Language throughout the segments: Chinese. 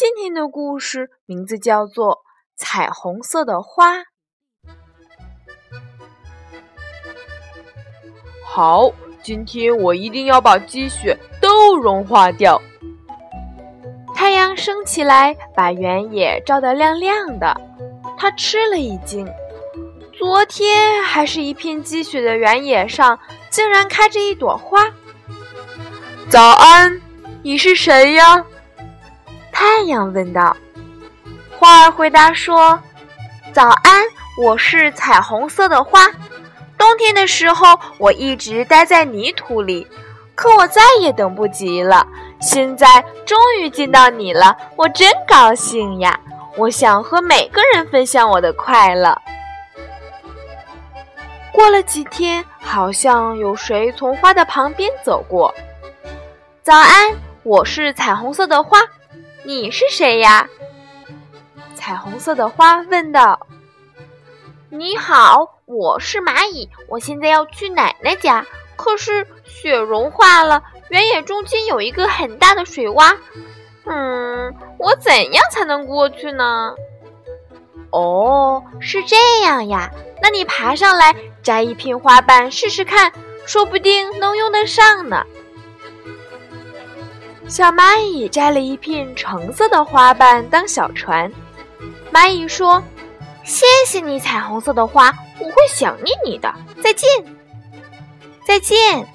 今天的故事名字叫做《彩虹色的花》。好，今天我一定要把积雪都融化掉。太阳升起来，把原野照得亮亮的。他吃了一惊，昨天还是一片积雪的原野上，竟然开着一朵花。早安，你是谁呀？太阳问道：“花儿回答说，早安，我是彩虹色的花。冬天的时候，我一直待在泥土里，可我再也等不及了。现在终于见到你了，我真高兴呀！我想和每个人分享我的快乐。”过了几天，好像有谁从花的旁边走过。早安，我是彩虹色的花。你是谁呀？彩虹色的花问道。你好，我是蚂蚁，我现在要去奶奶家，可是雪融化了，原野中间有一个很大的水洼。嗯，我怎样才能过去呢？哦，是这样呀，那你爬上来摘一片花瓣试试看，说不定能用得上呢。小蚂蚁摘了一片橙色的花瓣当小船。蚂蚁说：“谢谢你，彩虹色的花，我会想念你的。再见，再见。”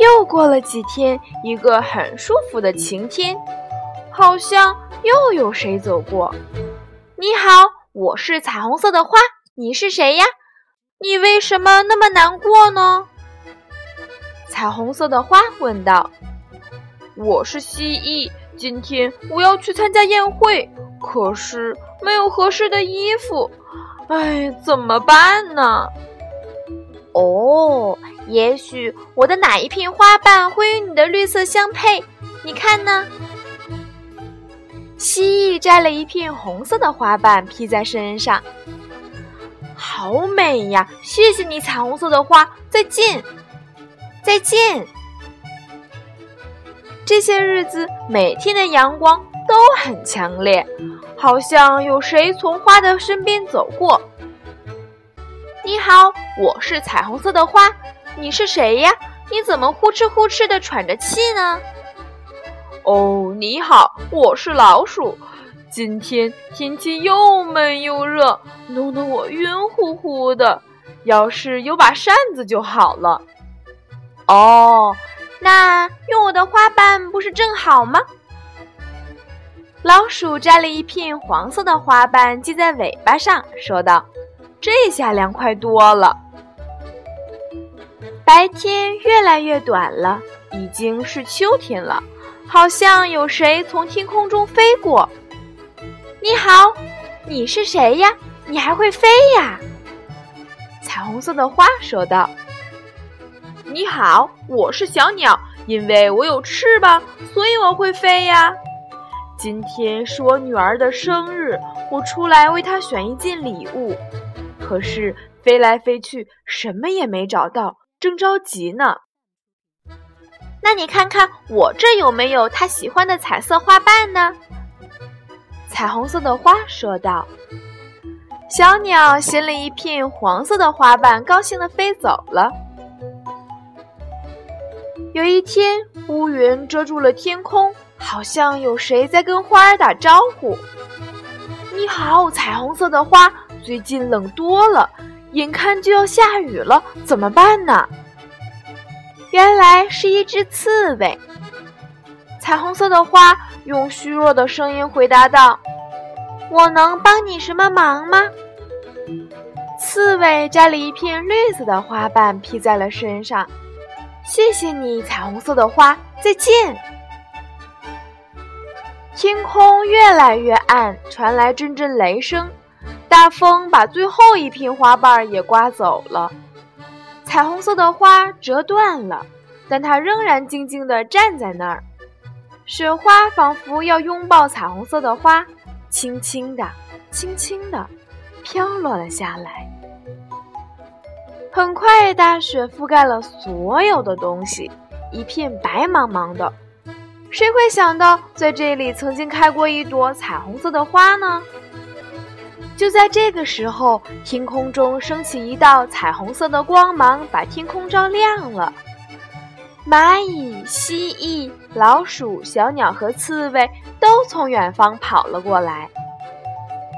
又过了几天，一个很舒服的晴天，好像又有谁走过。你好，我是彩虹色的花，你是谁呀？你为什么那么难过呢？彩虹色的花问道：“我是蜥蜴，今天我要去参加宴会，可是没有合适的衣服，哎，怎么办呢？”哦，也许我的哪一片花瓣会与你的绿色相配？你看呢？蜥蜴摘了一片红色的花瓣披在身上，好美呀！谢谢你，彩虹色的花，再见。再见。这些日子，每天的阳光都很强烈，好像有谁从花的身边走过。你好，我是彩虹色的花，你是谁呀？你怎么呼哧呼哧的喘着气呢？哦，你好，我是老鼠，今天天气又闷又热，弄得我晕乎乎的。要是有把扇子就好了。哦，那用我的花瓣不是正好吗？老鼠摘了一片黄色的花瓣系在尾巴上，说道：“这下凉快多了。”白天越来越短了，已经是秋天了。好像有谁从天空中飞过。你好，你是谁呀？你还会飞呀？彩虹色的花说道。你好，我是小鸟，因为我有翅膀，所以我会飞呀。今天是我女儿的生日，我出来为她选一件礼物，可是飞来飞去，什么也没找到，正着急呢。那你看看我这有没有她喜欢的彩色花瓣呢？彩虹色的花说道。小鸟衔了一片黄色的花瓣，高兴地飞走了。有一天，乌云遮住了天空，好像有谁在跟花儿打招呼。“你好，彩虹色的花，最近冷多了，眼看就要下雨了，怎么办呢？”原来是一只刺猬。彩虹色的花用虚弱的声音回答道：“我能帮你什么忙吗？”刺猬摘了一片绿色的花瓣披在了身上。谢谢你，彩虹色的花，再见。天空越来越暗，传来阵阵雷声。大风把最后一片花瓣也刮走了，彩虹色的花折断了，但它仍然静静地站在那儿。雪花仿佛要拥抱彩虹色的花，轻轻地、轻轻地飘落了下来。很快，大雪覆盖了所有的东西，一片白茫茫的。谁会想到，在这里曾经开过一朵彩虹色的花呢？就在这个时候，天空中升起一道彩虹色的光芒，把天空照亮了。蚂蚁、蜥蜴、老鼠、小鸟和刺猬都从远方跑了过来。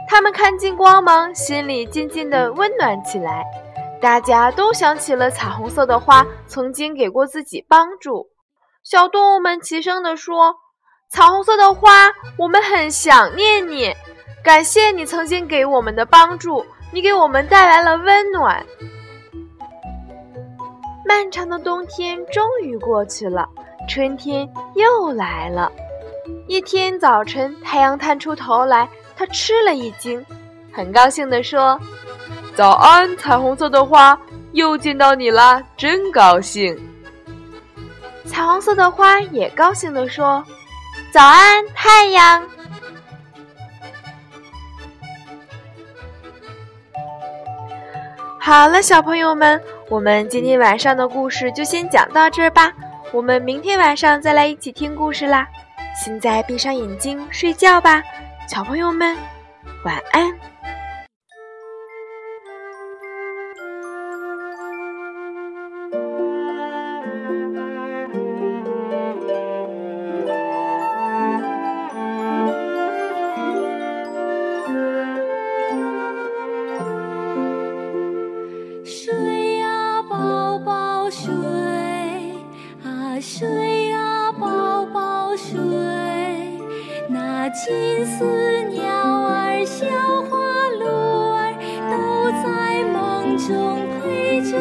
他们看见光芒，心里渐渐地温暖起来。大家都想起了彩虹色的花曾经给过自己帮助。小动物们齐声地说：“彩虹色的花，我们很想念你。”感谢你曾经给我们的帮助，你给我们带来了温暖。漫长的冬天终于过去了，春天又来了。一天早晨，太阳探出头来，它吃了一惊，很高兴地说：“早安，彩虹色的花，又见到你啦，真高兴。”彩虹色的花也高兴地说：“早安，太阳。”好了，小朋友们，我们今天晚上的故事就先讲到这儿吧。我们明天晚上再来一起听故事啦。现在闭上眼睛睡觉吧，小朋友们，晚安。金丝鸟儿、小花鹿儿都在梦中陪着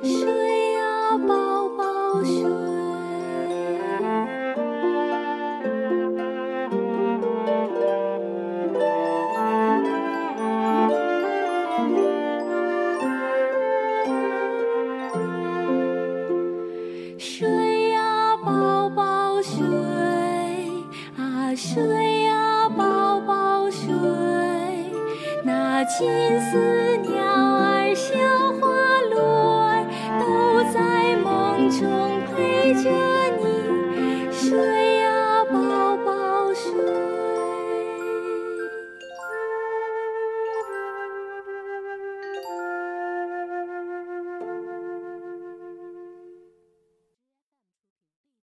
睡呀，宝宝睡，睡呀，宝宝睡啊，睡呀，宝宝睡，那金丝。